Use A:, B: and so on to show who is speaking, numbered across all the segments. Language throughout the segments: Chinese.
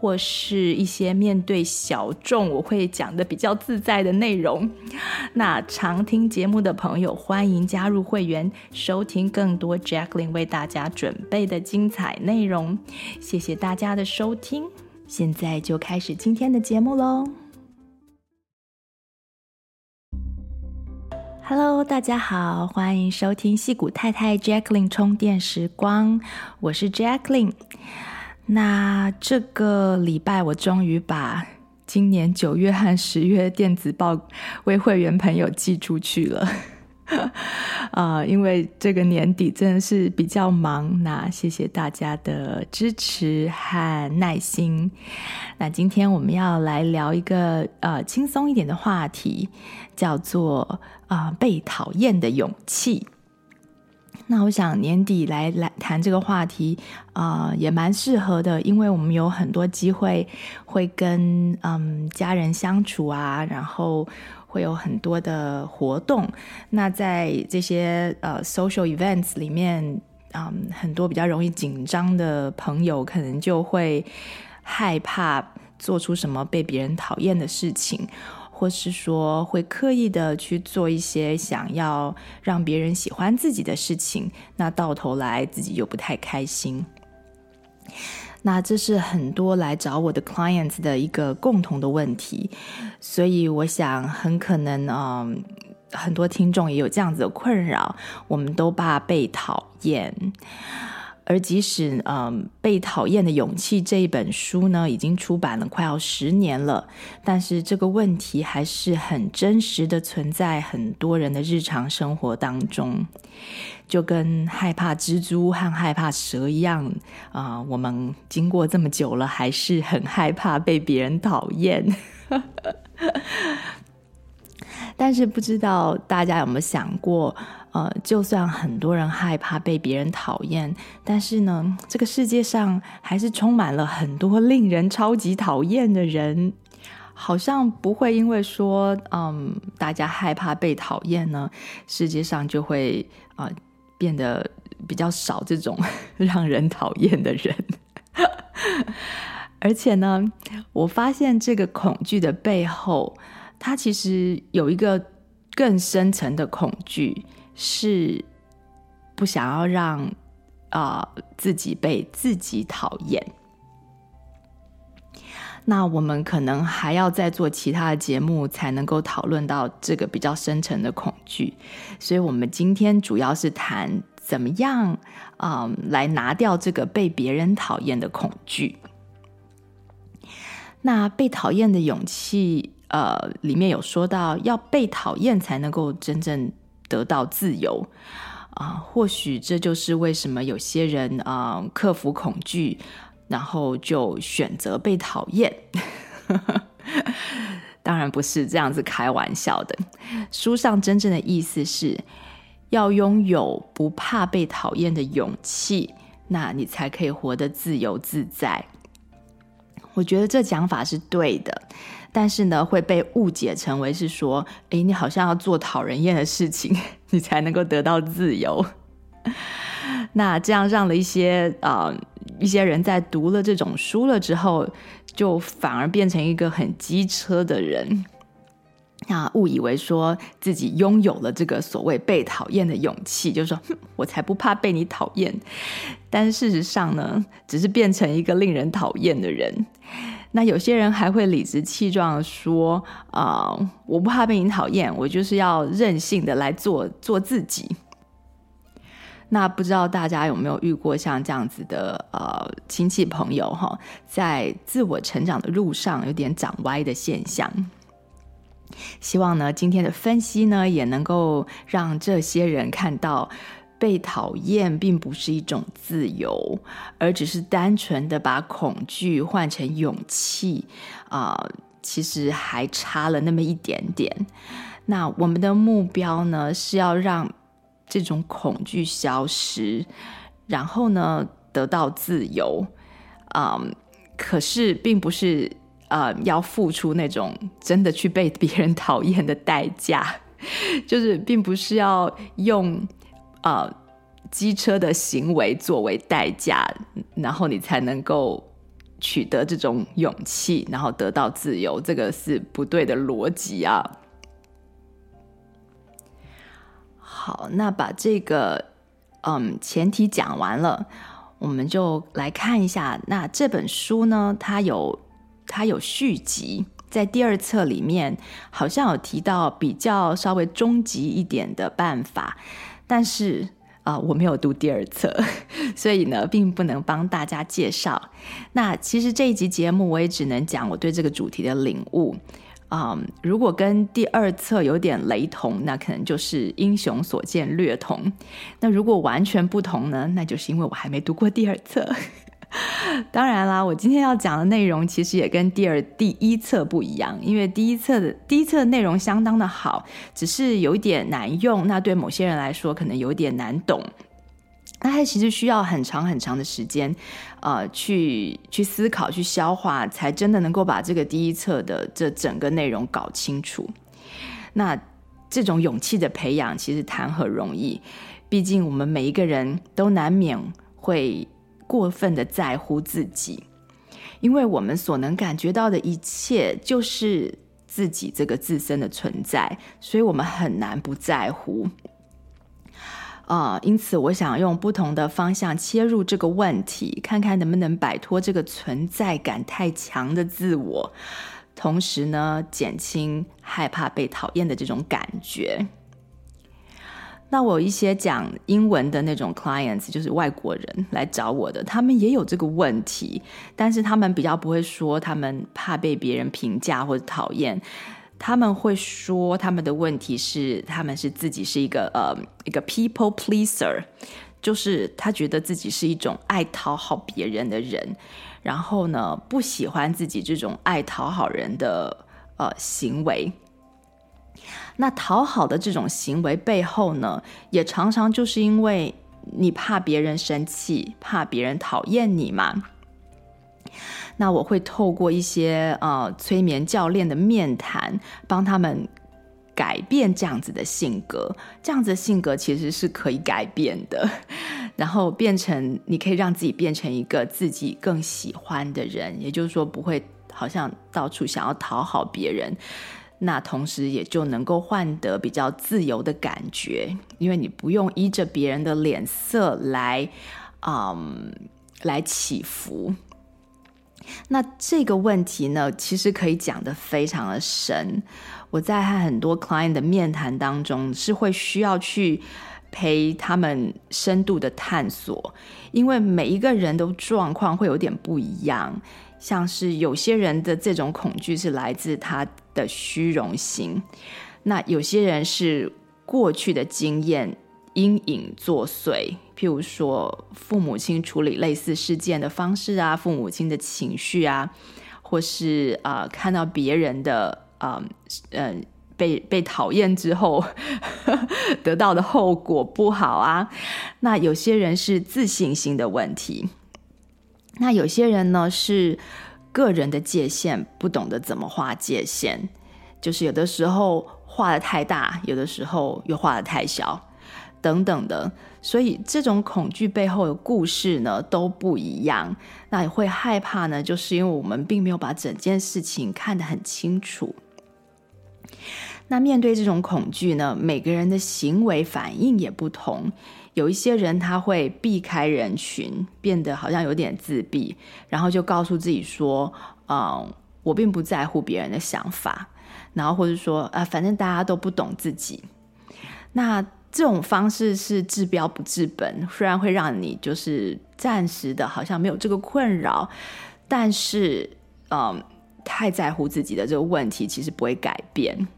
A: 或是一些面对小众，我会讲得比较自在的内容。那常听节目的朋友，欢迎加入会员，收听更多 Jacqueline 为大家准备的精彩内容。谢谢大家的收听，现在就开始今天的节目喽。Hello，大家好，欢迎收听戏谷太太 Jacqueline 充电时光，我是 Jacqueline。那这个礼拜，我终于把今年九月和十月电子报为会员朋友寄出去了。啊、因为这个年底真的是比较忙，那谢谢大家的支持和耐心。那今天我们要来聊一个呃轻松一点的话题，叫做啊、呃、被讨厌的勇气。那我想年底来来谈这个话题，啊、也蛮适合的，因为我们有很多机会会跟嗯家人相处啊，然后会有很多的活动。那在这些呃 social events 里面，嗯，很多比较容易紧张的朋友，可能就会害怕做出什么被别人讨厌的事情。或是说会刻意的去做一些想要让别人喜欢自己的事情，那到头来自己又不太开心。那这是很多来找我的 clients 的一个共同的问题，所以我想很可能，嗯，很多听众也有这样子的困扰，我们都怕被讨厌。而即使嗯，被讨厌的勇气这一本书呢，已经出版了快要十年了，但是这个问题还是很真实的存在很多人的日常生活当中，就跟害怕蜘蛛和害怕蛇一样啊、我们经过这么久了，还是很害怕被别人讨厌。但是不知道大家有没有想过？呃，就算很多人害怕被别人讨厌，但是呢，这个世界上还是充满了很多令人超级讨厌的人。好像不会因为说，嗯，大家害怕被讨厌呢，世界上就会啊、呃、变得比较少这种 让人讨厌的人。而且呢，我发现这个恐惧的背后，他其实有一个更深层的恐惧。是不想要让啊、自己被自己讨厌。那我们可能还要再做其他的节目，才能够讨论到这个比较深层的恐惧。所以，我们今天主要是谈怎么样啊、来拿掉这个被别人讨厌的恐惧。那被讨厌的勇气，呃，里面有说到要被讨厌才能够真正。得到自由啊，或许这就是为什么有些人啊克服恐惧，然后就选择被讨厌。当然不是这样子开玩笑的。书上真正的意思是要拥有不怕被讨厌的勇气，那你才可以活得自由自在。我觉得这讲法是对的。但是呢，会被误解成为是说，诶，你好像要做讨人厌的事情，你才能够得到自由。那这样让了一些啊、一些人在读了这种书了之后，就反而变成一个很机车的人，啊，误以为说自己拥有了这个所谓被讨厌的勇气，就说，我才不怕被你讨厌。但事实上呢，只是变成一个令人讨厌的人。那有些人还会理直气壮地说：“啊、我不怕被你讨厌，我就是要任性的来做做自己。”那不知道大家有没有遇过像这样子的呃亲戚朋友哈，在自我成长的路上有点长歪的现象。希望呢，今天的分析呢，也能够让这些人看到。被讨厌并不是一种自由，而只是单纯的把恐惧换成勇气啊、呃，其实还差了那么一点点。那我们的目标呢，是要让这种恐惧消失，然后呢，得到自由。嗯，可是并不是呃要付出那种真的去被别人讨厌的代价，就是并不是要用呃机车的行为作为代价，然后你才能够取得这种勇气，然后得到自由。这个是不对的逻辑啊。好，那把这个嗯前提讲完了，我们就来看一下。那这本书呢，它有它有续集，在第二册里面好像有提到比较稍微终极一点的办法，但是啊、我没有读第二册，所以呢，并不能帮大家介绍。那其实这一集节目，我也只能讲我对这个主题的领悟。啊如果跟第二册有点雷同，那可能就是英雄所见略同。那如果完全不同呢？那就是因为我还没读过第二册。当然啦，我今天要讲的内容其实也跟第二、第一册不一样，因为第一册的第一册内容相当的好，只是有一点难用。那对某些人来说，可能有点难懂。那它其实需要很长很长的时间，呃，去去思考、去消化，才真的能够把这个第一册的这整个内容搞清楚。那这种勇气的培养，其实谈何容易？毕竟我们每一个人都难免会过分的在乎自己，因为我们所能感觉到的一切，就是自己这个自身的存在，所以我们很难不在乎。啊、因此我想用不同的方向切入这个问题，看看能不能摆脱这个存在感太强的自我，同时呢，减轻害怕被讨厌的这种感觉。那我有一些讲英文的那种 clients，就是外国人来找我的，他们也有这个问题，但是他们比较不会说他们怕被别人评价或者讨厌。他们会说，他们的问题是，他们是自己是一个呃一个 people pleaser，就是他觉得自己是一种爱讨好别人的人，然后呢，不喜欢自己这种爱讨好人的呃行为。那讨好的这种行为背后呢，也常常就是因为你怕别人生气，怕别人讨厌你嘛。那我会透过一些呃催眠教练的面谈，帮他们改变这样子的性格。这样子的性格其实是可以改变的，然后变成你可以让自己变成一个自己更喜欢的人，也就是说不会好像到处想要讨好别人。那同时也就能够换得比较自由的感觉，因为你不用依着别人的脸色来，嗯，来起伏。那这个问题呢，其实可以讲得非常的深。我在和很多 client 的面谈当中，是会需要去陪他们深度的探索，因为每一个人的状况会有点不一样。像是有些人的这种恐惧是来自他的虚荣心，那有些人是过去的经验阴影作祟。譬如说，父母亲处理类似事件的方式啊，父母亲的情绪啊，或是啊、看到别人的啊，嗯、呃，被被讨厌之后 得到的后果不好啊。那有些人是自信心的问题，那有些人呢是个人的界限不懂得怎么画界限，就是有的时候画得太大，有的时候又画得太小。等等的，所以这种恐惧背后的故事呢都不一样。那也会害怕呢，就是因为我们并没有把整件事情看得很清楚。那面对这种恐惧呢，每个人的行为反应也不同。有一些人他会避开人群，变得好像有点自闭，然后就告诉自己说：“嗯，我并不在乎别人的想法。”然后或者说：“啊，反正大家都不懂自己。”那这种方式是治标不治本，虽然会让你就是暂时的，好像没有这个困扰，但是，嗯，太在乎自己的这个问题，其实不会改变。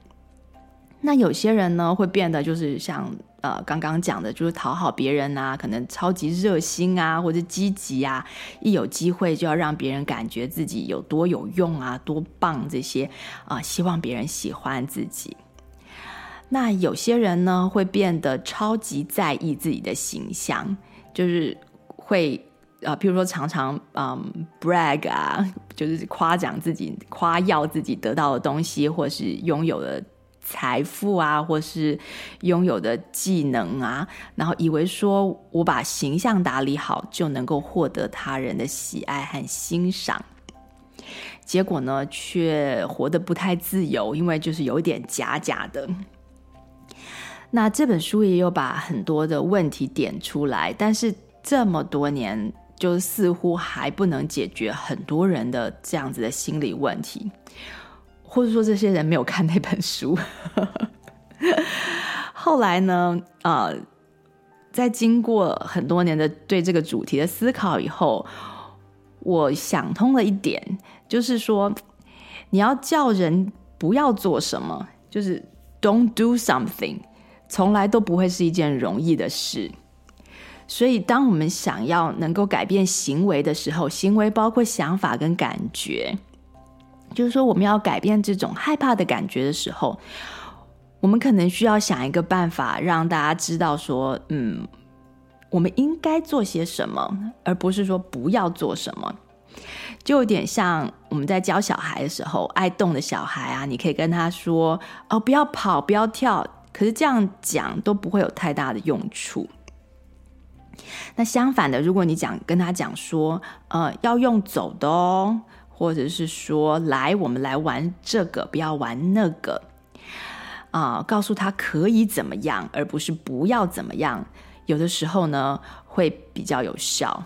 A: 那有些人呢，会变得就是像呃，刚刚讲的就是讨好别人啊，可能超级热心啊，或者积极啊，一有机会就要让别人感觉自己有多有用啊，多棒这些啊，希望别人喜欢自己。那有些人呢，会变得超级在意自己的形象，就是会啊，呃，譬如说常常嗯 brag 啊，就是夸奖自己，夸耀自己得到的东西，或是拥有的。财富啊，或是拥有的技能啊，然后以为说我把形象打理好，就能够获得他人的喜爱和欣赏，结果呢，却活得不太自由，因为就是有点假假的。那这本书也有把很多的问题点出来，但是这么多年，就似乎还不能解决很多人的这样子的心理问题。或者说，这些人没有看那本书。后来呢，呃，在经过很多年的对这个主题的思考以后，我想通了一点，就是说，你要叫人不要做什么，就是 don't do something，从来都不会是一件容易的事。所以，当我们想要能够改变行为的时候，行为包括想法跟感觉。就是说，我们要改变这种害怕的感觉的时候，我们可能需要想一个办法，让大家知道说，嗯，我们应该做些什么，而不是说不要做什么。就有点像我们在教小孩的时候，爱动的小孩啊，你可以跟他说：“哦，不要跑，不要跳。”可是这样讲都不会有太大的用处。那相反的，如果你讲跟他讲说：“呃，要用走的哦。”或者是说，来，我们来玩这个，不要玩那个，啊、告诉他可以怎么样，而不是不要怎么样。有的时候呢，会比较有效。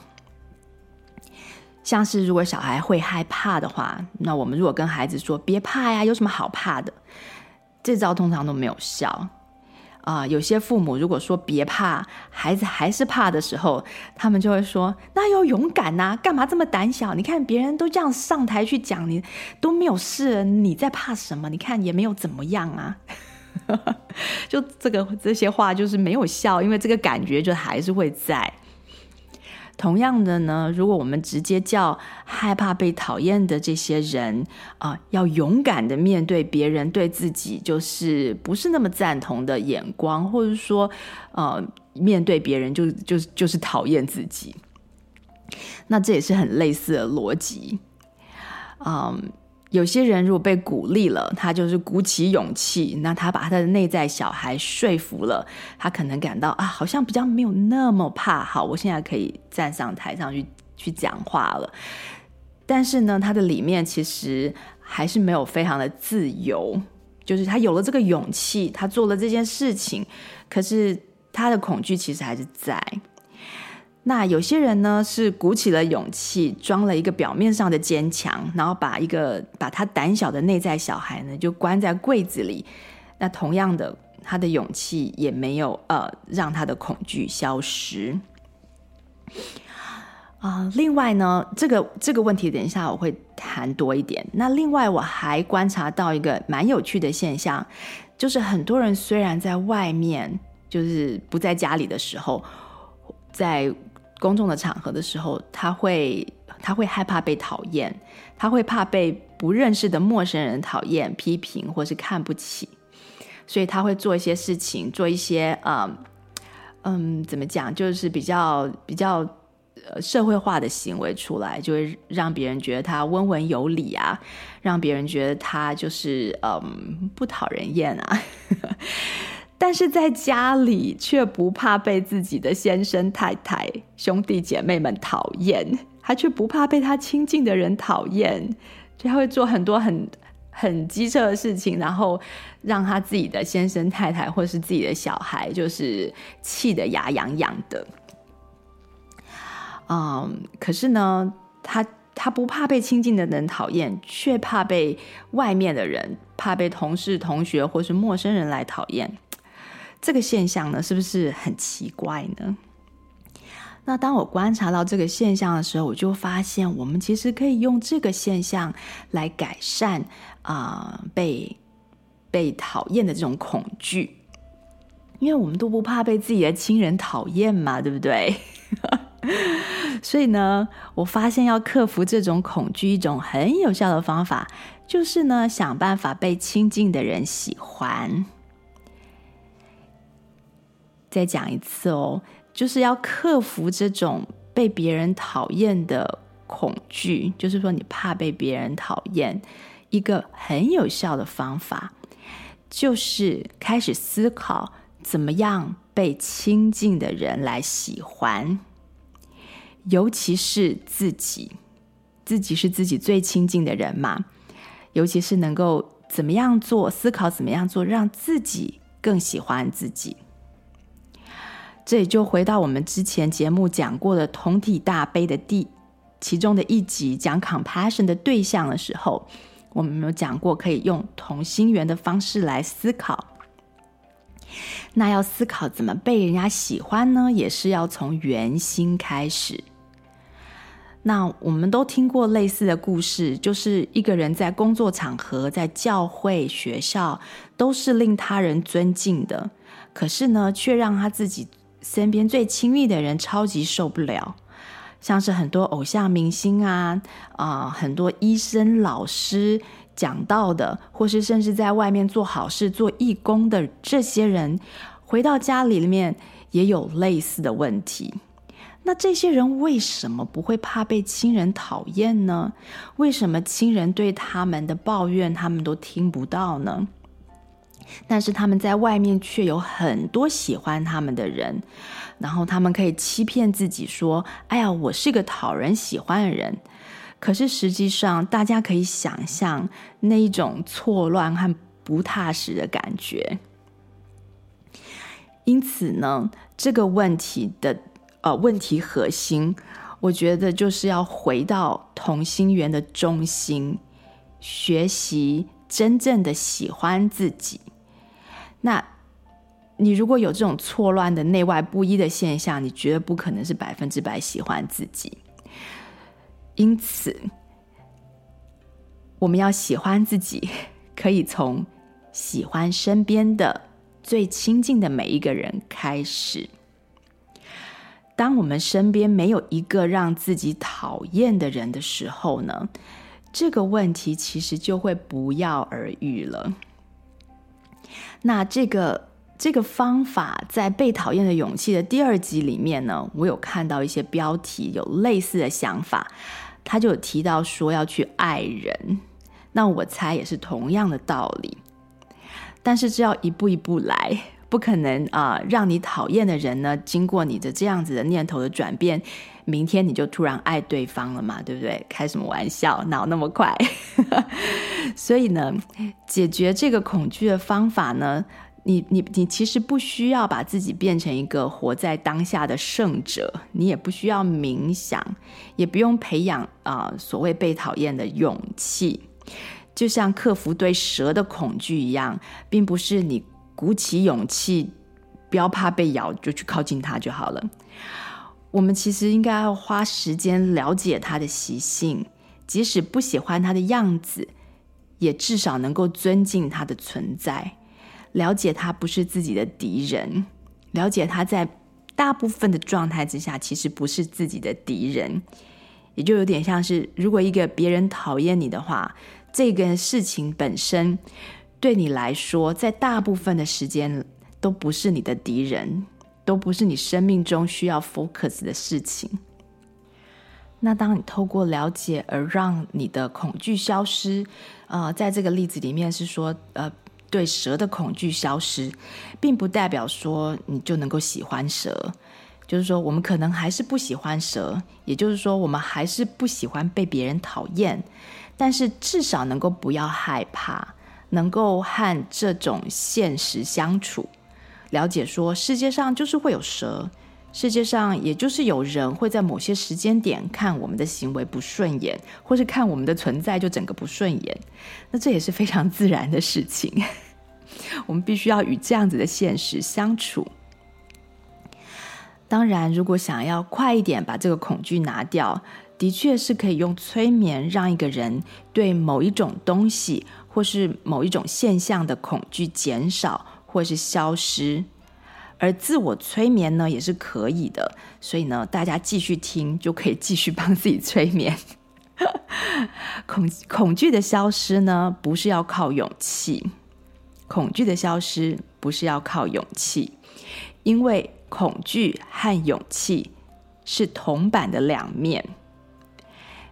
A: 像是如果小孩会害怕的话，那我们如果跟孩子说别怕呀，有什么好怕的？这招通常都没有效。啊、有些父母如果说别怕，孩子还是怕的时候，他们就会说：“那要勇敢呐、干嘛这么胆小？你看别人都这样上台去讲，你都没有事，你在怕什么？你看也没有怎么样啊。”就这个这些话就是没有效，因为这个感觉就还是会在。同样的呢，如果我们直接叫害怕被讨厌的这些人啊、要勇敢的面对别人对自己就是不是那么赞同的眼光，或者说，呃，面对别人就就就是讨厌自己，那这也是很类似的逻辑，嗯。有些人如果被鼓励了，他就是鼓起勇气，那他把他的内在小孩说服了，他可能感到啊，好像比较没有那么怕。好，我现在可以站上台上去去讲话了。但是呢，他的里面其实还是没有非常的自由，就是他有了这个勇气，他做了这件事情，可是他的恐惧其实还是在。那有些人呢，是鼓起了勇气，装了一个表面上的坚强，然后把一个把他胆小的内在小孩呢，就关在柜子里。那同样的，他的勇气也没有呃让他的恐惧消失。啊、另外呢，这个这个问题等一下我会谈多一点。那另外我还观察到一个蛮有趣的现象，就是很多人虽然在外面，就是不在家里的时候，在公众的场合的时候，他会他会害怕被讨厌，他会怕被不认识的陌生人讨厌、批评或是看不起，所以他会做一些事情，做一些嗯嗯，怎么讲，就是比较比较社会化的行为出来，就会让别人觉得他温文有礼啊，让别人觉得他就是嗯不讨人厌啊。但是在家里却不怕被自己的先生、太太、兄弟姐妹们讨厌，他却不怕被他亲近的人讨厌，就他会做很多很很机车的事情，然后让他自己的先生、太太或是自己的小孩，就是气得牙痒痒的。嗯，可是呢，他他不怕被亲近的人讨厌，却怕被外面的人，怕被同事、同学或是陌生人来讨厌。这个现象呢，是不是很奇怪呢？那当我观察到这个现象的时候，我就发现，我们其实可以用这个现象来改善啊、被被讨厌的这种恐惧。因为我们都不怕被自己的亲人讨厌嘛，对不对？所以呢，我发现要克服这种恐惧，一种很有效的方法，就是呢，想办法被亲近的人喜欢。再讲一次哦，就是要克服这种被别人讨厌的恐惧，就是说你怕被别人讨厌，一个很有效的方法，就是开始思考怎么样被亲近的人来喜欢。尤其是自己，自己是自己最亲近的人嘛。尤其是能够怎么样做，思考怎么样做，让自己更喜欢自己。这也就回到我们之前节目讲过的同体大悲的第其中的一集，讲 compassion 的对象的时候，我们有讲过可以用同心圆的方式来思考。那要思考怎么被人家喜欢呢？也是要从圆心开始。那我们都听过类似的故事，就是一个人在工作场合、在教会、学校，都是令他人尊敬的，可是呢，却让他自己身边最亲密的人超级受不了。像是很多偶像明星啊，啊、很多医生、老师讲到的，或是甚至在外面做好事、做义工的这些人，回到家里面也有类似的问题。那这些人为什么不会怕被亲人讨厌呢？为什么亲人对他们的抱怨他们都听不到呢？但是他们在外面却有很多喜欢他们的人，然后他们可以欺骗自己说：“哎呀，我是个讨人喜欢的人。”可是实际上，大家可以想象那一种错乱和不踏实的感觉。因此呢，这个问题的。呃，问题核心，我觉得就是要回到同心圆的中心，学习真正的喜欢自己。那你如果有这种错乱的内外不一的现象，你绝对不可能是百分之百喜欢自己。因此，我们要喜欢自己，可以从喜欢身边的最亲近的每一个人开始。当我们身边没有一个让自己讨厌的人的时候呢，这个问题其实就会不药而愈了。那这个这个方法在《被讨厌的勇气》的第二集里面呢，我有看到一些标题有类似的想法，他就有提到说要去爱人。那我猜也是同样的道理，但是只要一步一步来。不可能啊、让你讨厌的人呢，经过你的这样子的念头的转变，明天你就突然爱对方了嘛？对不对？开什么玩笑，哪那么快？所以呢，解决这个恐惧的方法呢，你你你其实不需要把自己变成一个活在当下的圣者，你也不需要冥想，也不用培养啊、所谓被讨厌的勇气，就像克服对蛇的恐惧一样，并不是你。鼓起勇气，不要怕被咬，就去靠近它就好了。我们其实应该要花时间了解他的习性，即使不喜欢他的样子，也至少能够尊敬他的存在，了解他不是自己的敌人，了解他在大部分的状态之下，其实不是自己的敌人。也就有点像是，如果一个别人讨厌你的话，这个事情本身。对你来说，在大部分的时间都不是你的敌人，都不是你生命中需要 focus 的事情。那当你透过了解而让你的恐惧消失，呃，在这个例子里面是说，呃，对蛇的恐惧消失，并不代表说你就能够喜欢蛇。就是说，我们可能还是不喜欢蛇，也就是说，我们还是不喜欢被别人讨厌，但是至少能够不要害怕。能够和这种现实相处，了解说世界上就是会有蛇，世界上也就是有人会在某些时间点看我们的行为不顺眼，或是看我们的存在就整个不顺眼，那这也是非常自然的事情。我们必须要与这样子的现实相处。当然，如果想要快一点把这个恐惧拿掉，的确是可以用催眠让一个人对某一种东西。或是某一种现象的恐惧减少或是消失，而自我催眠呢，也是可以的。所以呢，大家继续听，就可以继续帮自己催眠。恐恐惧的消失呢，不是要靠勇气。恐惧的消失不是要靠勇气，因为恐惧和勇气是铜板的两面。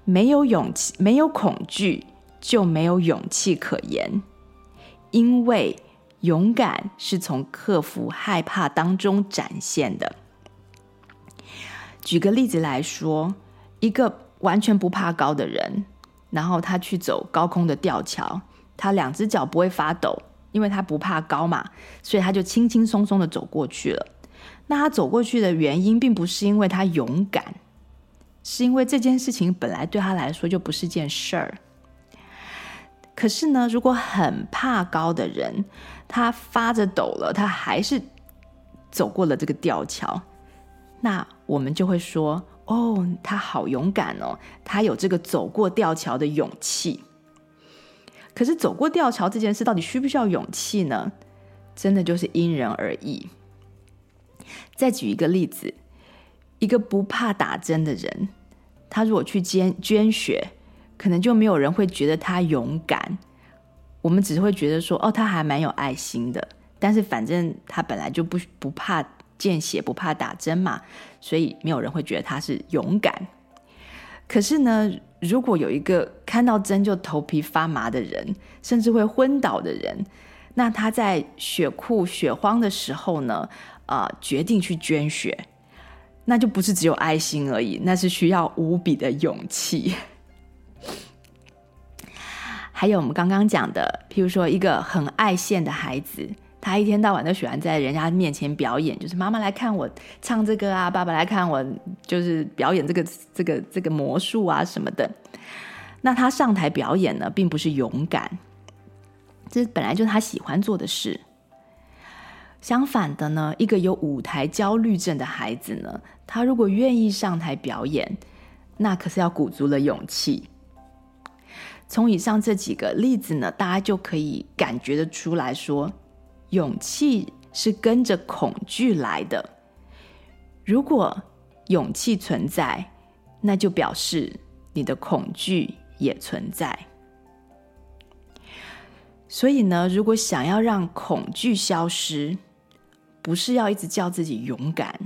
A: 没有勇气，没有恐惧，就没有勇气可言。因为勇敢是从克服害怕当中展现的。举个例子来说，一个完全不怕高的人，然后他去走高空的吊桥，他两只脚不会发抖，因为他不怕高嘛，所以他就轻轻松松的走过去了。那他走过去的原因，并不是因为他勇敢，是因为这件事情本来对他来说就不是件事儿。可是呢，如果很怕高的人，他发着抖了，他还是走过了这个吊桥，那我们就会说：哦，他好勇敢哦，他有这个走过吊桥的勇气。可是走过吊桥这件事到底需不需要勇气呢？真的就是因人而异。再举一个例子，一个不怕打针的人，他如果去捐捐血。可能就没有人会觉得他勇敢，我们只是会觉得说，哦，他还蛮有爱心的。但是反正他本来就不不怕见血，不怕打针嘛，所以没有人会觉得他是勇敢。可是呢，如果有一个看到针就头皮发麻的人，甚至会昏倒的人，那他在血库血荒的时候呢，呃，决定去捐血，那就不是只有爱心而已，那是需要无比的勇气。还有我们刚刚讲的，譬如说一个很爱现的孩子，他一天到晚都喜欢在人家面前表演，就是妈妈来看我唱这个啊，爸爸来看我就是表演这个这个这个魔术啊什么的。那他上台表演呢，并不是勇敢，这本来就是他喜欢做的事。相反的呢，一个有舞台焦虑症的孩子呢，他如果愿意上台表演，那可是要鼓足了勇气。从以上这几个例子呢，大家就可以感觉得出来说，勇气是跟着恐惧来的。如果勇气存在，那就表示你的恐惧也存在。所以呢，如果想要让恐惧消失，不是要一直叫自己勇敢，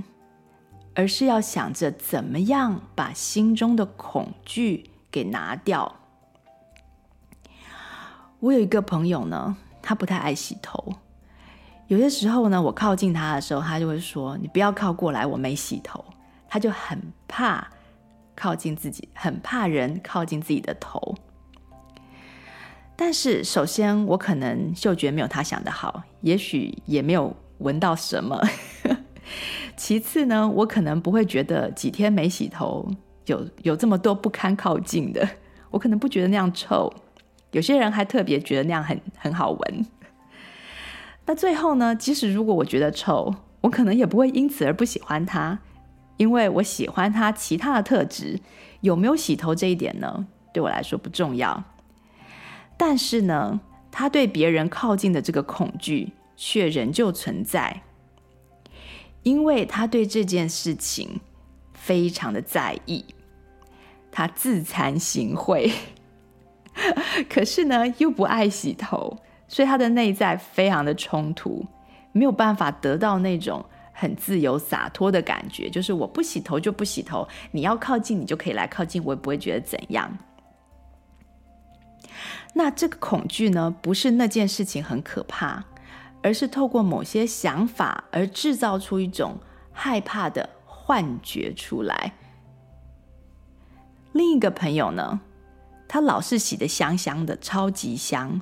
A: 而是要想着怎么样把心中的恐惧给拿掉。我有一个朋友呢，他不太爱洗头。有些时候呢，我靠近他的时候，他就会说：“你不要靠过来，我没洗头。”他就很怕靠近自己，很怕人靠近自己的头。但是，首先我可能嗅觉没有他想的好，也许也没有闻到什么。其次呢，我可能不会觉得几天没洗头有有这么多不堪靠近的，我可能不觉得那样臭。有些人还特别觉得那样很很好闻。那最后呢，即使如果我觉得臭，我可能也不会因此而不喜欢它，因为我喜欢它其他的特质。有没有洗头这一点呢，对我来说不重要。但是呢，他对别人靠近的这个恐惧却仍旧存在，因为他对这件事情非常的在意，他自惭形秽。可是呢，又不爱洗头，所以他的内在非常的冲突，没有办法得到那种很自由洒脱的感觉。就是我不洗头就不洗头，你要靠近你就可以来靠近，我也不会觉得怎样。那这个恐惧呢，不是那件事情很可怕，而是透过某些想法而制造出一种害怕的幻觉出来。另一个朋友呢，他老是洗得香香的，超级香，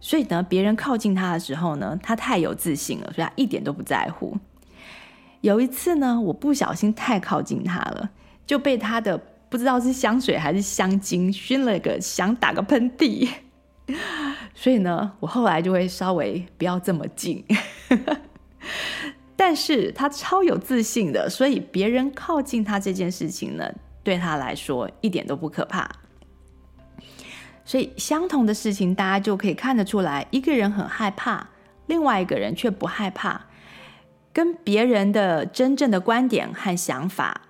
A: 所以呢，别人靠近他的时候呢，他太有自信了，所以他一点都不在乎。有一次呢，我不小心太靠近他了，就被他的不知道是香水还是香精熏了个想打个喷嚏，所以呢，我后来就会稍微不要这么近。但是他超有自信的，所以别人靠近他这件事情呢，对他来说一点都不可怕。所以，相同的事情，大家就可以看得出来，一个人很害怕，另外一个人却不害怕。跟别人的真正的观点和想法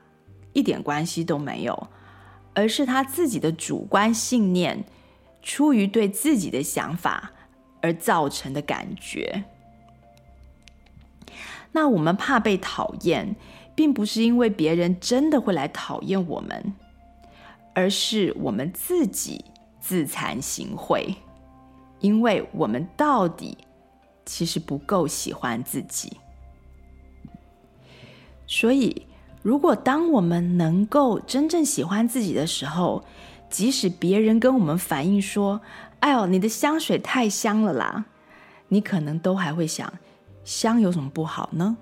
A: 一点关系都没有，而是他自己的主观信念，出于对自己的想法而造成的感觉。那我们怕被讨厌，并不是因为别人真的会来讨厌我们，而是我们自己自惭形秽，因为我们到底其实不够喜欢自己。所以，如果当我们能够真正喜欢自己的时候，即使别人跟我们反映说：“哎呦，你的香水太香了啦！”你可能都还会想。香有什么不好呢？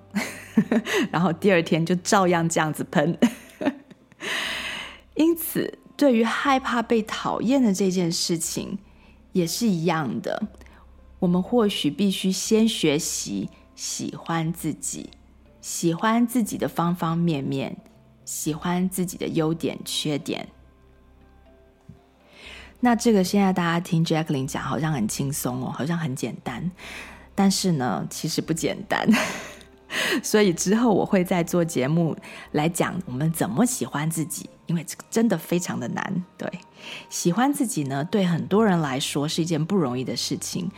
A: 然后第二天就照样这样子喷。因此，对于害怕被讨厌的这件事情，也是一样的。我们或许必须先学习喜欢自己，喜欢自己的方方面面，喜欢自己的优点、缺点。那这个现在大家听 Jacqueline 讲，好像很轻松哦，好像很简单。但是呢，其实不简单，所以之后我会再做节目来讲我们怎么喜欢自己，因为这个真的非常的难。对，喜欢自己呢，对很多人来说是一件不容易的事情，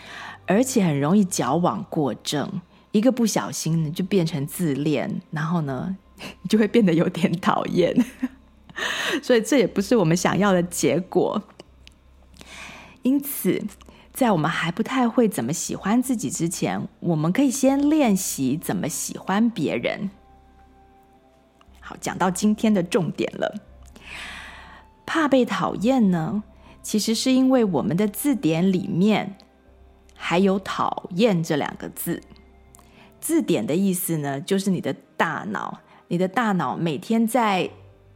A: 而且很容易矫枉过正，一个不小心呢就变成自恋，然后呢 就会变得有点讨厌，所以这也不是我们想要的结果。因此。在我们还不太会怎么喜欢自己之前，我们可以先练习怎么喜欢别人。好，讲到今天的重点了。怕被讨厌呢，其实是因为我们的字典里面还有“讨厌”这两个字。字典的意思呢，就是你的大脑，你的大脑每天在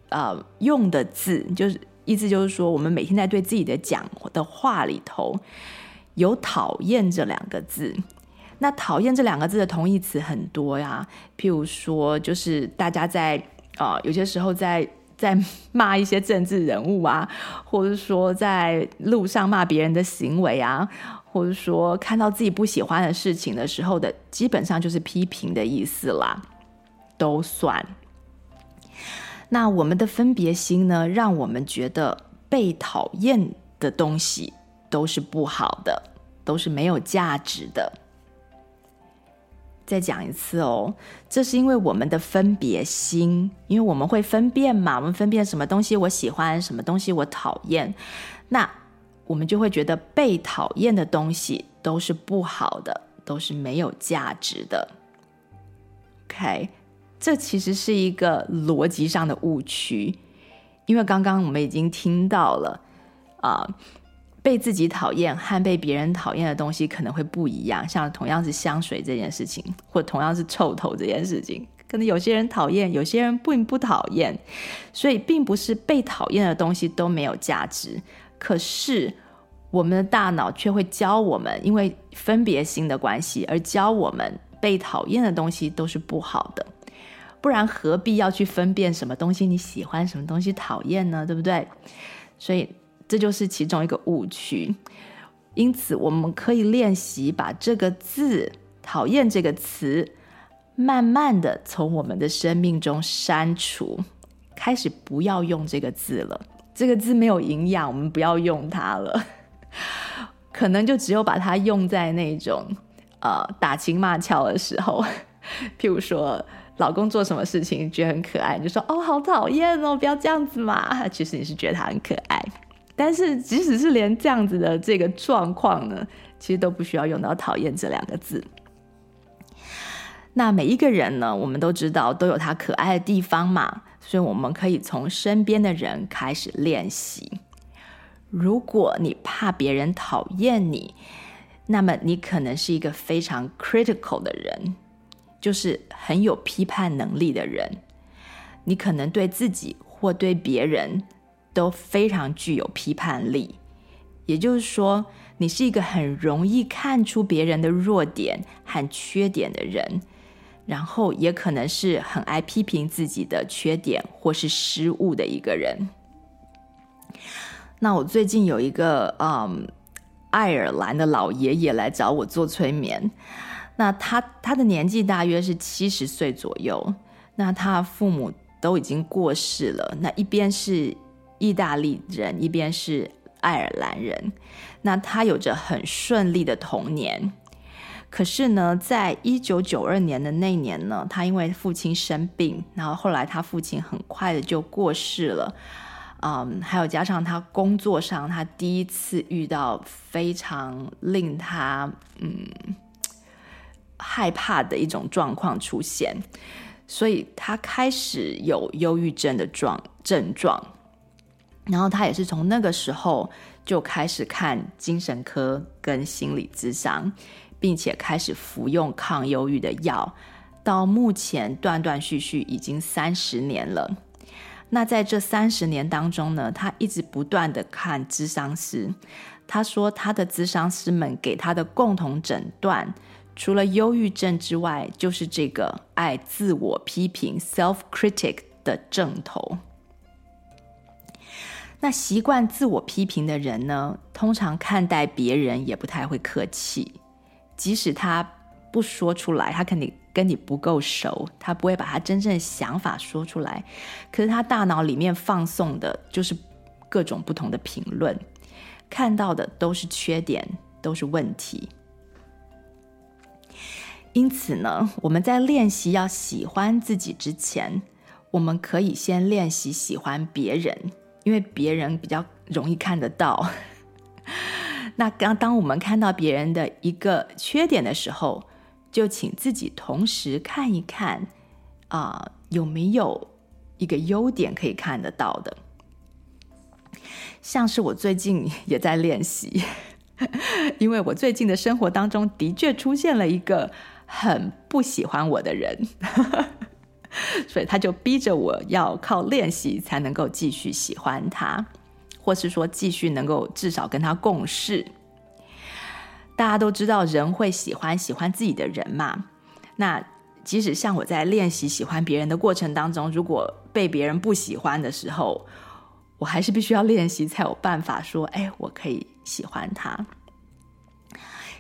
A: 呃用的字，就是意思就是说，我们每天在对自己的讲的话里头。有讨厌这两个字，那讨厌这两个字的同义词很多呀。譬如说，就是大家在啊、有些时候在 在骂一些政治人物啊，或者说在路上骂别人的行为啊，或者说看到自己不喜欢的事情的时候的，基本上就是批评的意思啦，都算。那我们的分别心呢，让我们觉得被讨厌的东西。都是不好的，都是没有价值的。再讲一次哦，这是因为我们的分别心，因为我们会分辨嘛，我们分辨什么东西我喜欢，什么东西我讨厌，那我们就会觉得被讨厌的东西都是不好的，都是没有价值的。OK，这其实是一个逻辑上的误区，因为刚刚我们已经听到了啊。被自己讨厌和被别人讨厌的东西可能会不一样，像同样是香水这件事情，或同样是臭头这件事情，可能有些人讨厌，有些人并不讨厌，所以并不是被讨厌的东西都没有价值。可是我们的大脑却会教我们，因为分别心的关系而教我们被讨厌的东西都是不好的，不然何必要去分辨什么东西你喜欢，什么东西讨厌呢？对不对？所以。这就是其中一个误区，因此我们可以练习把这个字“讨厌”这个词，慢慢的从我们的生命中删除，开始不要用这个字了。这个字没有营养，我们不要用它了。可能就只有把它用在那种呃打情骂俏的时候，譬如说老公做什么事情觉得很可爱，你就说哦好讨厌哦，不要这样子嘛。其实你是觉得他很可爱。但是，即使是连这样子的这个状况呢，其实都不需要用到“讨厌”这两个字。那每一个人呢，我们都知道都有他可爱的地方嘛，所以我们可以从身边的人开始练习。如果你怕别人讨厌你，那么你可能是一个非常 critical 的人，就是很有批判能力的人。你可能对自己或对别人。都非常具有批判力，也就是说，你是一个很容易看出别人的弱点和缺点的人，然后也可能是很爱批评自己的缺点或是失误的一个人。那我最近有一个嗯，爱尔兰的老爷爷来找我做催眠，那他他的年纪大约是七十岁左右。那他父母都已经过世了。那一边是意大利人，一边是爱尔兰人。那他有着很顺利的童年。可是呢，在一九九二年的那年呢，他因为父亲生病，然后后来他父亲很快的就过世了。嗯，还有加上他工作上，他第一次遇到非常令他嗯害怕的一种状况出现，所以他开始有忧郁症的状症状，然后他也是从那个时候就开始看精神科跟心理咨商，并且开始服用抗忧郁的药，到目前断断续续已经三十年了。那在这三十年当中呢，他一直不断的看咨商师。他说，他的咨商师们给他的共同诊断，除了忧郁症之外，就是这个爱自我批评 （self-critic） 的症头。那习惯自我批评的人呢，通常看待别人也不太会客气，即使他不说出来，他肯定。跟你不够熟，他不会把他真正想法说出来。可是他大脑里面放送的就是各种不同的评论，看到的都是缺点，都是问题。因此呢，我们在练习要喜欢自己之前，我们可以先练习喜欢别人，因为别人比较容易看得到。那刚当我们看到别人的一个缺点的时候，就请自己同时看一看，啊、有没有一个优点可以看得到的？像是我最近也在练习，因为我最近的生活当中的确出现了一个很不喜欢我的人，所以他就逼着我要靠练习才能够继续喜欢他，或是说继续能够至少跟他共事。大家都知道，人会喜欢喜欢自己的人嘛。那即使像我在练习喜欢别人的过程当中，如果被别人不喜欢的时候，我还是必须要练习才有办法说：“哎，我可以喜欢他。”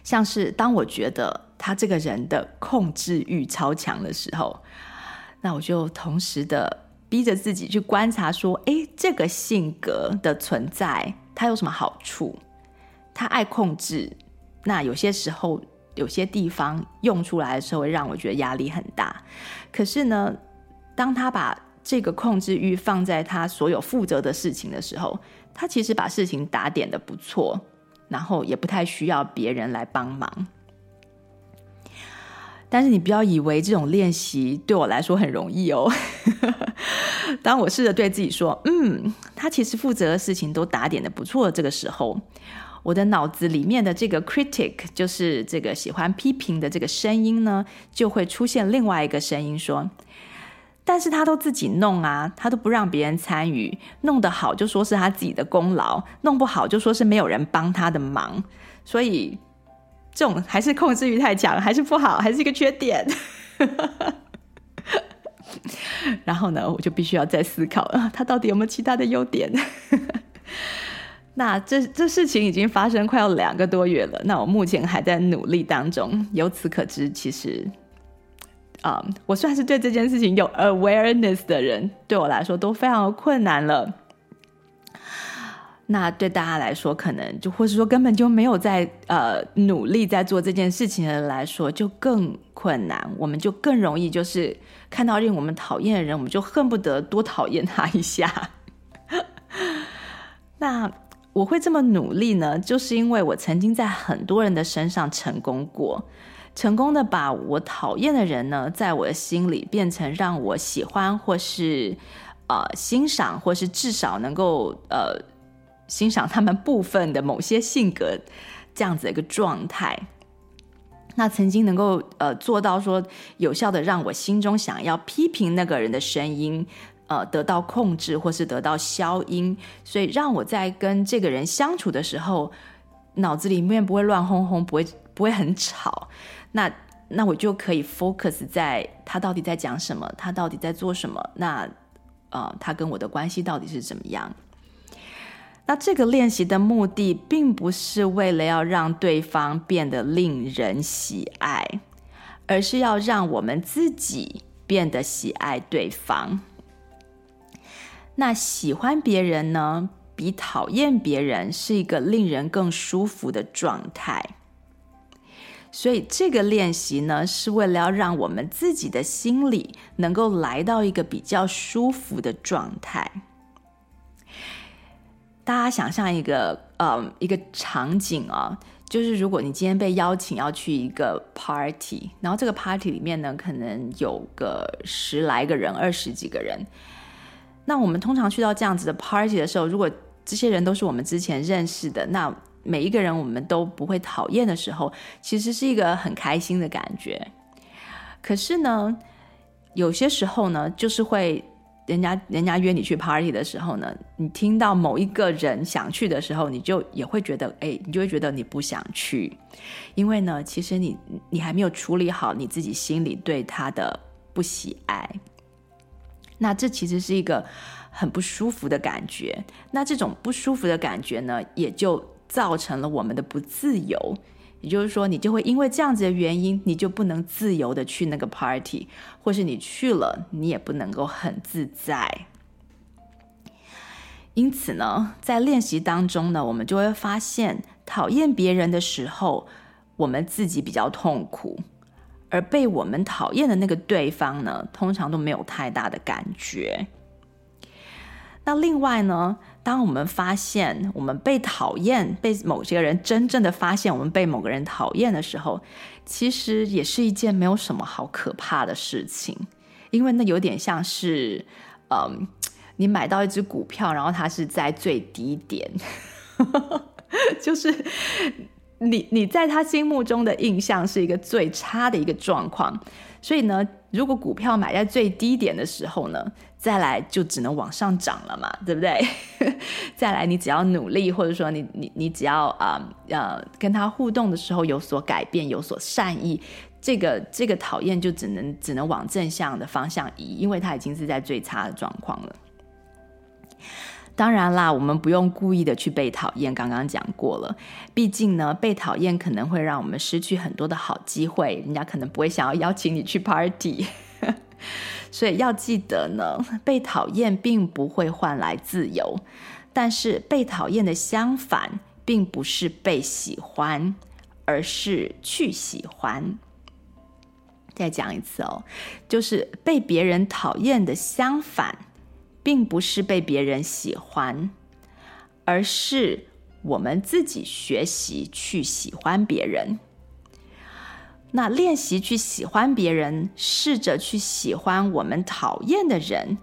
A: 像是当我觉得他这个人的控制欲超强的时候，那我就同时的逼着自己去观察说：“哎，这个性格的存在，他有什么好处？他爱控制。”那有些时候，有些地方用出来的时候，会让我觉得压力很大。可是呢，当他把这个控制欲放在他所有负责的事情的时候，他其实把事情打点得不错，然后也不太需要别人来帮忙。但是你不要以为这种练习对我来说很容易哦。当我试着对自己说：“嗯，他其实负责的事情都打点得不错。”这个时候。我的脑子里面的这个 critic，就是这个喜欢批评的这个声音呢，就会出现另外一个声音说：“但是他都自己弄啊，他都不让别人参与，弄得好就说是他自己的功劳，弄不好就说是没有人帮他的忙，所以这种还是控制欲太强，还是不好，还是一个缺点。”然后呢，我就必须要再思考啊，他到底有没有其他的优点？那这这事情已经发生快要两个多月了，那我目前还在努力当中。由此可知，其实，啊、我算是对这件事情有 awareness 的人，对我来说都非常困难了。那对大家来说，可能就或是说根本就没有在呃努力在做这件事情的人来说，就更困难。我们就更容易就是看到令我们讨厌的人，我们就恨不得多讨厌他一下。那。我会这么努力呢，就是因为我曾经在很多人的身上成功过，成功的把我讨厌的人呢，在我的心里变成让我喜欢或是呃欣赏，或是至少能够呃欣赏他们部分的某些性格这样子的一个状态。那曾经能够呃做到说有效的让我心中想要批评那个人的声音。呃，得到控制或是得到消音，所以让我在跟这个人相处的时候，脑子里面不会乱哄哄，不会不会很吵。那那我就可以 focus 在他到底在讲什么，他到底在做什么。那呃，他跟我的关系到底是怎么样？那这个练习的目的，并不是为了要让对方变得令人喜爱，而是要让我们自己变得喜爱对方。那喜欢别人呢，比讨厌别人是一个令人更舒服的状态。所以这个练习呢，是为了要让我们自己的心里能够来到一个比较舒服的状态。大家想象一个，呃，一个场景啊，就是如果你今天被邀请要去一个 party，然后这个 party 里面呢，可能有个十来个人、二十几个人。那我们通常去到这样子的 party 的时候，如果这些人都是我们之前认识的，那每一个人我们都不会讨厌的时候，其实是一个很开心的感觉。可是呢，有些时候呢，就是会人家人家约你去 party 的时候呢，你听到某一个人想去的时候，你就也会觉得，哎，你就会觉得你不想去，因为呢，其实你你还没有处理好你自己心里对他的不喜爱。那这其实是一个很不舒服的感觉。那这种不舒服的感觉呢，也就。造成了我们的不自由，也就是说，你就会因为这样子的原因，你就不能自由的去那个 party，或是你去了，你也不能够很自在。因此呢，在练习当中呢，我们就会发现，讨厌别人的时候，我们自己比较痛苦，而被我们讨厌的那个对方呢，通常都没有太大的感觉。那另外呢，当我们发现我们被讨厌，被某些人真正的发现我们被某个人讨厌的时候，其实也是一件没有什么好可怕的事情，因为那有点像是，嗯，你买到一只股票，然后它是在最低点，就是你你在他心目中的印象是一个最差的一个状况，所以呢，如果股票买在最低点的时候呢，再来就只能往上涨了嘛，对不对？再来，你只要努力，或者说你你你只要啊呃跟他互动的时候有所改变，有所善意，这个这个讨厌就只能只能往正向的方向移，因为他已经是在最差的状况了。当然啦，我们不用故意的去被讨厌，刚刚讲过了。毕竟呢，被讨厌可能会让我们失去很多的好机会，人家可能不会想要邀请你去 party。所以要记得呢，被讨厌并不会换来自由，但是被讨厌的相反，并不是被喜欢，而是去喜欢。再讲一次哦，就是被别人讨厌的相反，并不是被别人喜欢，而是我们自己学习去喜欢别人。那练习去喜欢别人，试着去喜欢我们讨厌的人，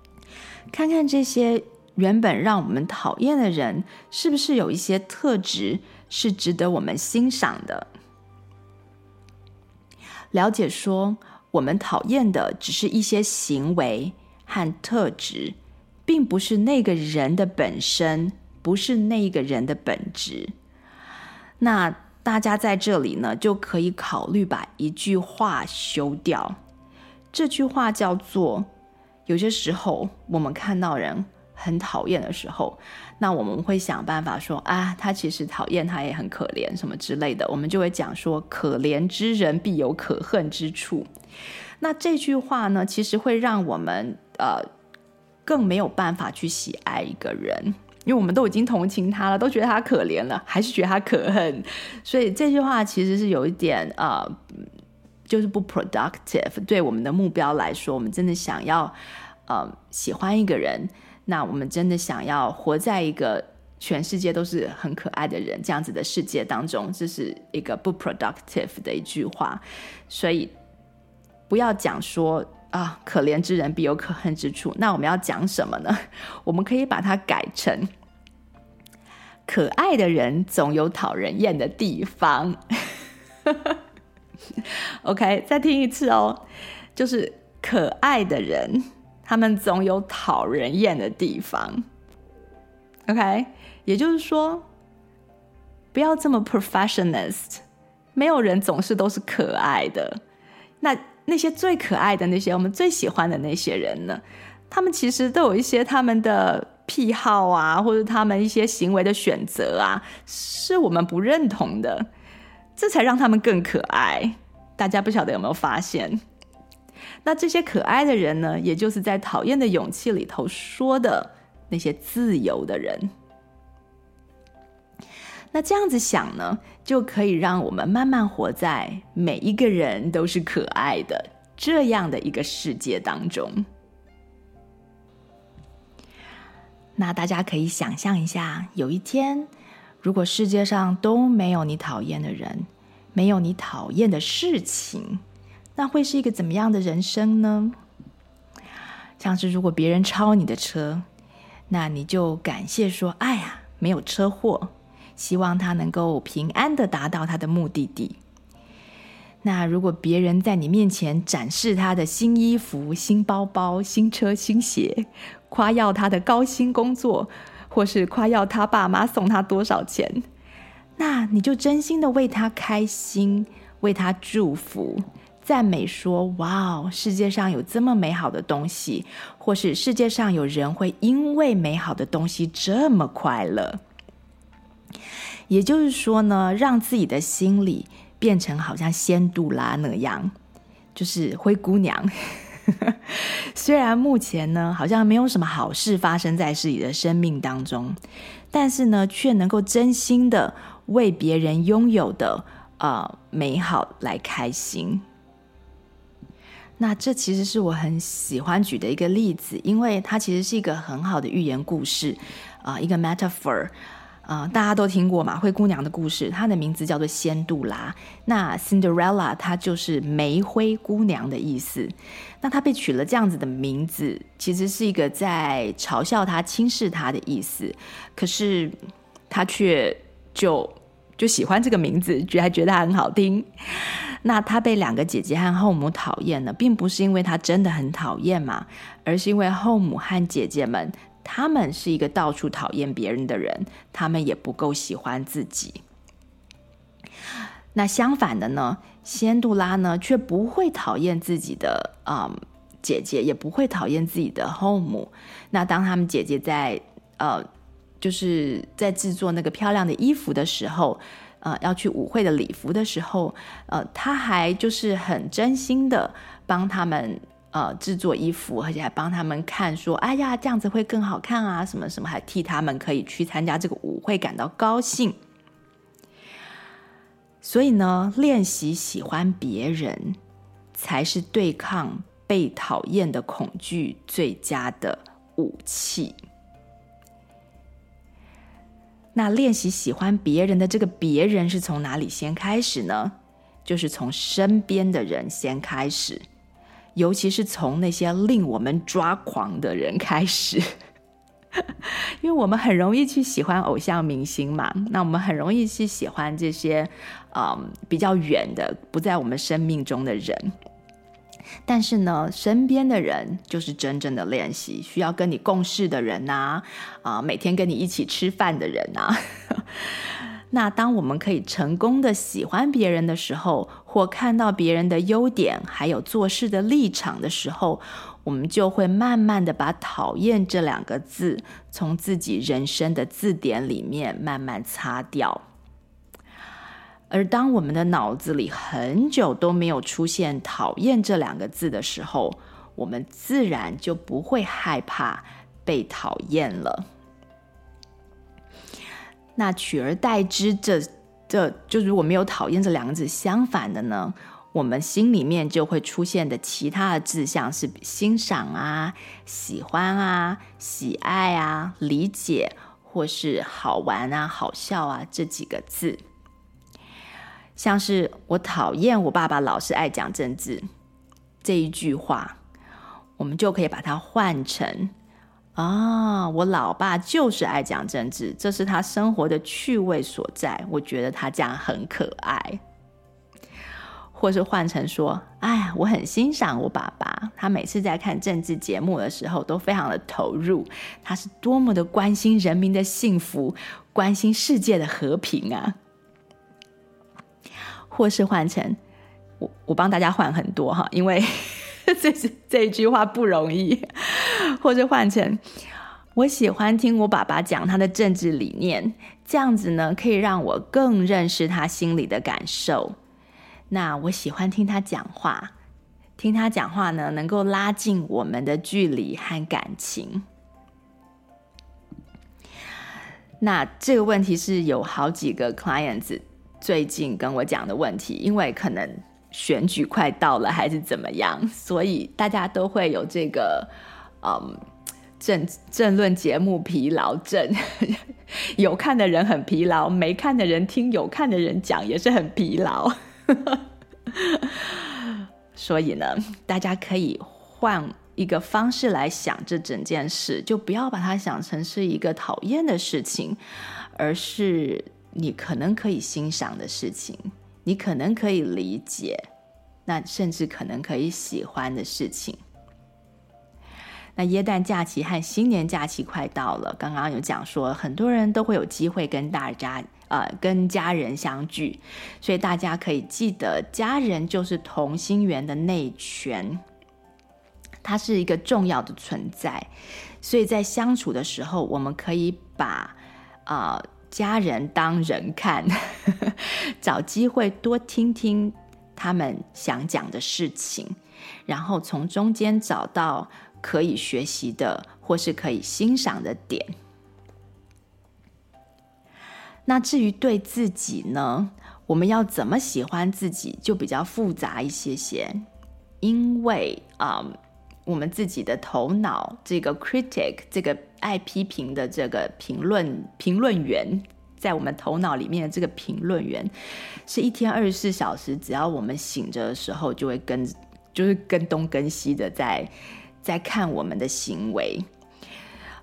A: 看看这些原本让我们讨厌的人，是不是有一些特质是值得我们欣赏的。了解说，我们讨厌的只是一些行为和特质，并不是那个人的本身，不是那个人的本质。那。大家在这里呢，就可以考虑把一句话修掉。这句话叫做：有些时候我们看到人很讨厌的时候，那我们会想办法说啊，他其实讨厌，他也很可怜，什么之类的。我们就会讲说：可怜之人必有可恨之处。那这句话呢，其实会让我们呃更没有办法去喜爱一个人。因为我们都已经同情他了，都觉得他可怜了，还是觉得他可恨，所以这句话其实是有一点、呃，就是不 productive。对我们的目标来说，我们真的想要呃喜欢一个人，那我们真的想要活在一个全世界都是很可爱的人这样子的世界当中，这是一个不 productive 的一句话。所以不要讲说。啊，可怜之人必有可恨之处。那我们要讲什么呢？我们可以把它改成：可爱的人总有讨人厌的地方。OK，再听一次哦，就是可爱的人，他们总有讨人厌的地方。OK，也就是说，不要这么 professionalist，没有人总是都是可爱的。那。那些最可爱的那些，我们最喜欢的那些人呢？他们其实都有一些他们的癖好啊，或者他们一些行为的选择啊，是我们不认同的，这才让他们更可爱。大家不晓得有没有发现？那这些可爱的人呢，也就是在《讨厌的勇气》里头说的那些自由的人。那这样子想呢，就可以让我们慢慢活在每一个人都是可爱的这样的一个世界当中。那大家可以想象一下，有一天，如果世界上都没有你讨厌的人，没有你讨厌的事情，那会是一个怎么样的人生呢？像是如果别人超你的车，那你就感谢说：“哎呀，没有车祸，希望他能够平安的达到他的目的地。”那如果别人在你面前展示他的新衣服、新包包、新车、新鞋，夸耀他的高薪工作，或是夸耀他爸妈送他多少钱，那你就真心的为他开心，为他祝福。赞美说：“哇哦，世界上有这么美好的东西，或是世界上有人会因为美好的东西这么快乐。”也就是说呢，让自己的心里变成好像仙杜拉那样，就是灰姑娘。虽然目前呢，好像没有什么好事发生在自己的生命当中，但是呢，却能够真心的为别人拥有的呃美好来开心。那这其实是我很喜欢举的一个例子，因为它其实是一个很好的寓言故事，啊、呃，一个 metaphor，啊、大家都听过嘛，灰姑娘的故事，她的名字叫做仙杜拉。那 Cinderella 它就是玫瑰姑娘的意思。那她被取了这样子的名字，其实是一个在嘲笑她、轻视她的意思。可是她却就就喜欢这个名字，觉还觉得它很好听。那她被两个姐姐和后母讨厌呢，并不是因为她真的很讨厌嘛，而是因为后母和姐姐们，他们是一个到处讨厌别人的人，他们也不够喜欢自己。那相反的呢，仙杜拉呢，却不会讨厌自己的嗯姐姐，也不会讨厌自己的后母。那当他们姐姐在呃，就是在制作那个漂亮的衣服的时候。呃，要去舞会的礼服的时候，呃，他还就是很真心的帮他们呃制作衣服，而且还帮他们看说，哎呀，这样子会更好看啊，什么什么，还替他们可以去参加这个舞会感到高兴。所以呢，练习喜欢别人，才是对抗被讨厌的恐惧最佳的武器。那练习喜欢别人的这个别人是从哪里先开始呢？就是从身边的人先开始，尤其是从那些令我们抓狂的人开始，因为我们很容易去喜欢偶像明星嘛。那我们很容易去喜欢这些，嗯，比较远的不在我们生命中的人。但是呢，身边的人就是真正的练习，需要跟你共事的人呐，啊，啊，每天跟你一起吃饭的人呐。那当我们可以成功的喜欢别人的时候，或看到别人的优点，还有做事的立场的时候，我们就会慢慢的把“讨厌”这两个字从自己人生的字典里面慢慢擦掉。而当我们的脑子里很久都没有出现“讨厌”这两个字的时候，我们自然就不会害怕被讨厌了。那取而代之这，这就如果没有“讨厌”这两个字，相反的呢，我们心里面就会出现的其他的字，像是欣赏啊、喜欢啊、喜爱啊、理解，或是好玩啊、好笑啊这几个字。像是我讨厌我爸爸老是爱讲政治这一句话，我们就可以把它换成啊，我老爸就是爱讲政治，这是他生活的趣味所在。我觉得他这样很可爱，或是换成说，哎呀，我很欣赏我爸爸，他每次在看政治节目的时候都非常的投入，他是多么的关心人民的幸福，关心世界的和平啊。或是换成我，我帮大家换很多哈，因为 这这一句话不容易。或者换成我喜欢听我爸爸讲他的政治理念，这样子呢，可以让我更认识他心里的感受。那我喜欢听他讲话，听他讲话呢，能够拉近我们的距离和感情。那这个问题是有好几个 clients 最近跟我讲的问题，因为可能选举快到了还是怎么样，所以大家都会有这个嗯政政论节目疲劳症，有看的人很疲劳，没看的人听有看的人讲也是很疲劳。所以呢，大家可以换一个方式来想这整件事，就不要把它想成是一个讨厌的事情，而是你可能可以欣赏的事情，你可能可以理解，那甚至可能可以喜欢的事情。那耶诞假期和新年假期快到了，刚刚有讲说，很多人都会有机会跟大家。呃，跟家人相聚，所以大家可以记得，家人就是同心圆的内圈，它是一个重要的存在。所以在相处的时候，我们可以把啊、呃、家人当人看，找机会多听听他们想讲的事情，然后从中间找到可以学习的或是可以欣赏的点。那至于对自己呢，我们要怎么喜欢自己，就比较复杂一些些。因为啊、我们自己的头脑这个 critic，这个爱批评的这个评论评论员，在我们头脑里面的这个评论员，是一天二十四小时，只要我们醒着的时候，就会跟就是跟东跟西的在在看我们的行为。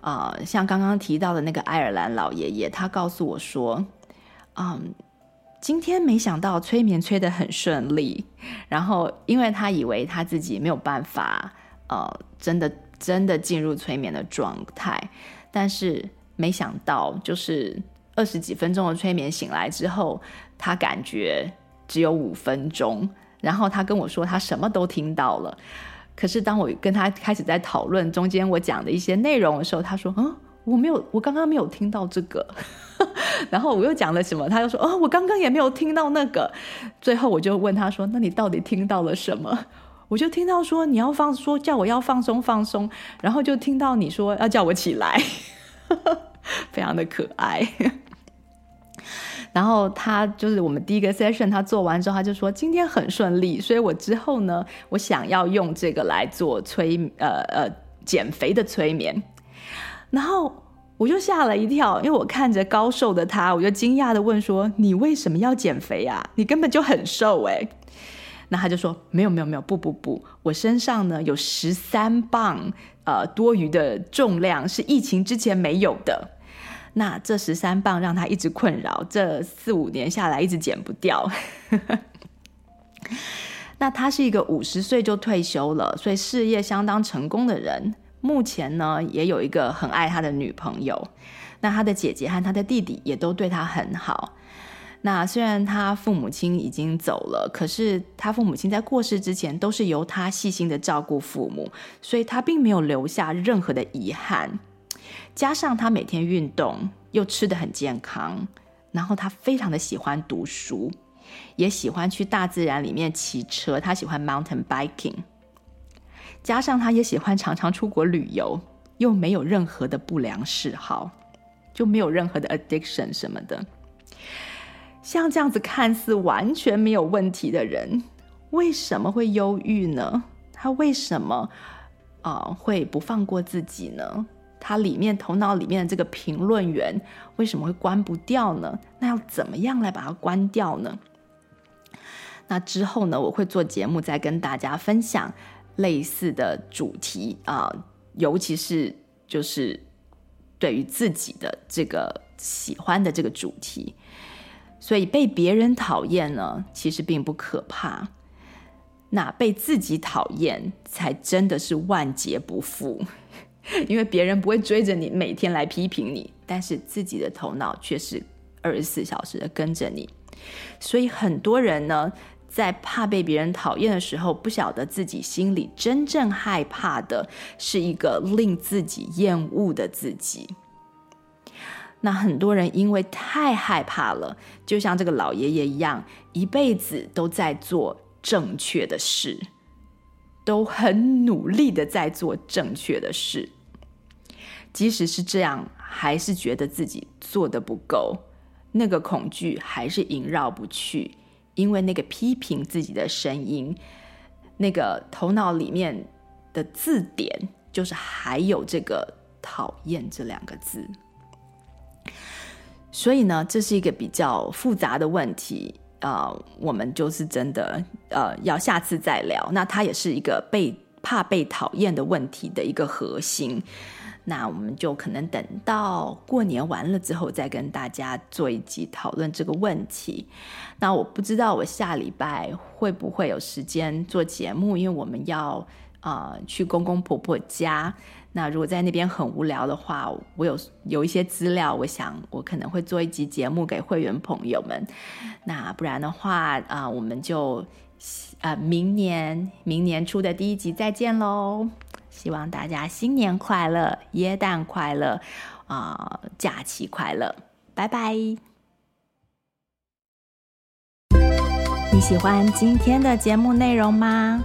A: 啊、像刚刚提到的那个爱尔兰老爷爷，他告诉我说，嗯，今天没想到催眠催得很顺利，然后因为他以为他自己没有办法，呃，真的真的进入催眠的状态，但是没想到就是二十几分钟的催眠醒来之后，他感觉只有五分钟，然后他跟我说他什么都听到了。可是当我跟他开始在讨论中间我讲的一些内容的时候，他说：“嗯，我没有，我刚刚没有听到这个。”然后我又讲了什么，他就说：“哦，我刚刚也没有听到那个。”最后我就问他说：“那你到底听到了什么？”我就听到说你要放，说叫我要放松放松，然后就听到你说要叫我起来，非常的可爱。然后他就是我们第一个 session，他做完之后，他就说今天很顺利，所以我之后呢，我想要用这个来做催呃呃减肥的催眠。然后我就吓了一跳，因为我看着高瘦的他，我就惊讶地问说：“你为什么要减肥啊？你根本就很瘦诶。”那他就说：“没有没有没有，不不不，我身上呢有十三磅呃多余的重量，是疫情之前没有的。”那这十三磅让他一直困扰，这四五年下来一直减不掉。那他是一个五十岁就退休了，所以事业相当成功的人。目前呢，也有一个很爱他的女朋友。那他的姐姐和他的弟弟也都对他很好。那虽然他父母亲已经走了，可是他父母亲在过世之前都是由他细心的照顾父母，所以他并没有留下任何的遗憾。加上他每天运动，又吃得很健康，然后他非常的喜欢读书，也喜欢去大自然里面骑车，他喜欢 mountain biking。加上他也喜欢常常出国旅游，又没有任何的不良嗜好，就没有任何的 addiction 什么的。像这样子看似完全没有问题的人，为什么会忧郁呢？他为什么啊、会不放过自己呢？他里面头脑里面的这个评论员为什么会关不掉呢？那要怎么样来把它关掉呢？那之后呢，我会做节目再跟大家分享类似的主题啊，尤其是就是对于自己的这个喜欢的这个主题。所以被别人讨厌呢，其实并不可怕，那被自己讨厌才真的是万劫不复。因为别人不会追着你每天来批评你，但是自己的头脑却是二十四小时的跟着你。所以很多人呢，在怕被别人讨厌的时候，不晓得自己心里真正害怕的是一个令自己厌恶的自己。那很多人因为太害怕了，就像这个老爷爷一样，一辈子都在做正确的事，都很努力的在做正确的事。即使是这样，还是觉得自己做的不够，那个恐惧还是萦绕不去，因为那个批评自己的声音，那个头脑里面的字典，就是还有这个讨厌这两个字。所以呢，这是一个比较复杂的问题啊，呃，我们就是真的呃，要下次再聊。那它也是一个被怕被讨厌的问题的一个核心。那我们就可能等到过年完了之后，再跟大家做一集讨论这个问题。那我不知道我下礼拜会不会有时间做节目，因为我们要啊、呃、去公公婆婆家。那如果在那边很无聊的话，我有有一些资料，我想我可能会做一集节目给会员朋友们。那不然的话啊、我们就、呃、明年明年初的第一集再见喽。希望大家新年快乐，耶诞快乐，啊、假期快乐，拜拜！你喜欢今天的节目内容吗？